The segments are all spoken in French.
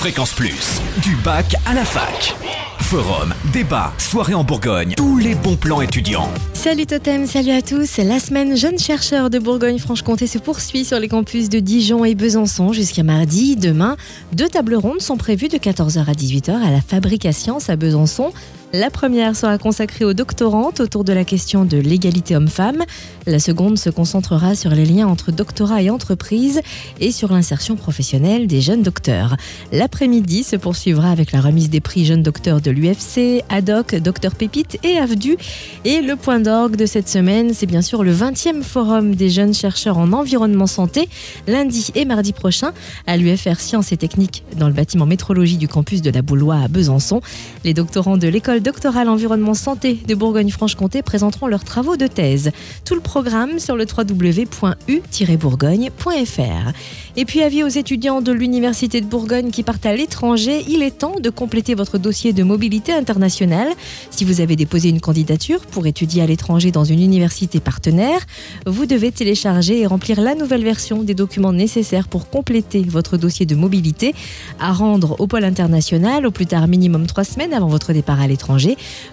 Fréquence Plus, du bac à la fac. Forum, débat, soirée en Bourgogne, tous les bons plans étudiants. Salut Totem, salut à tous. La semaine Jeunes chercheurs de Bourgogne-Franche-Comté se poursuit sur les campus de Dijon et Besançon jusqu'à mardi. Demain, deux tables rondes sont prévues de 14h à 18h à la Fabrique à Sciences à Besançon. La première sera consacrée aux doctorantes autour de la question de l'égalité homme-femme. La seconde se concentrera sur les liens entre doctorat et entreprise et sur l'insertion professionnelle des jeunes docteurs. L'après-midi se poursuivra avec la remise des prix jeunes docteurs de l'UFC, ADOC, Docteur Pépite et AFDU. Et le point d'orgue de cette semaine, c'est bien sûr le 20e forum des jeunes chercheurs en environnement santé, lundi et mardi prochain à l'UFR Sciences et Techniques dans le bâtiment métrologie du campus de la Boulois à Besançon. Les doctorants de l'école doctorale environnement santé de Bourgogne-Franche-Comté présenteront leurs travaux de thèse. Tout le programme sur le www.u-bourgogne.fr. Et puis avis aux étudiants de l'Université de Bourgogne qui partent à l'étranger, il est temps de compléter votre dossier de mobilité internationale. Si vous avez déposé une candidature pour étudier à l'étranger dans une université partenaire, vous devez télécharger et remplir la nouvelle version des documents nécessaires pour compléter votre dossier de mobilité à rendre au pôle international au plus tard minimum trois semaines avant votre départ à l'étranger.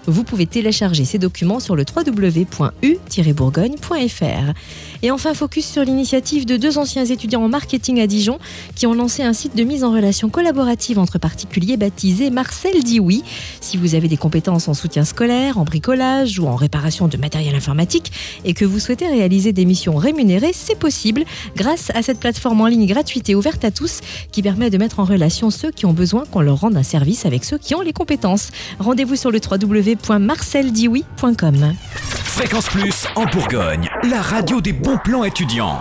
Vous pouvez télécharger ces documents sur le www.u-bourgogne.fr. Et enfin, focus sur l'initiative de deux anciens étudiants en marketing à Dijon qui ont lancé un site de mise en relation collaborative entre particuliers baptisé Marcel dit oui. Si vous avez des compétences en soutien scolaire, en bricolage ou en réparation de matériel informatique et que vous souhaitez réaliser des missions rémunérées, c'est possible grâce à cette plateforme en ligne gratuite et ouverte à tous qui permet de mettre en relation ceux qui ont besoin qu'on leur rende un service avec ceux qui ont les compétences. Rendez-vous sur le www.marceldiwi.com. Fréquence Plus en Bourgogne, la radio des bons plans étudiants.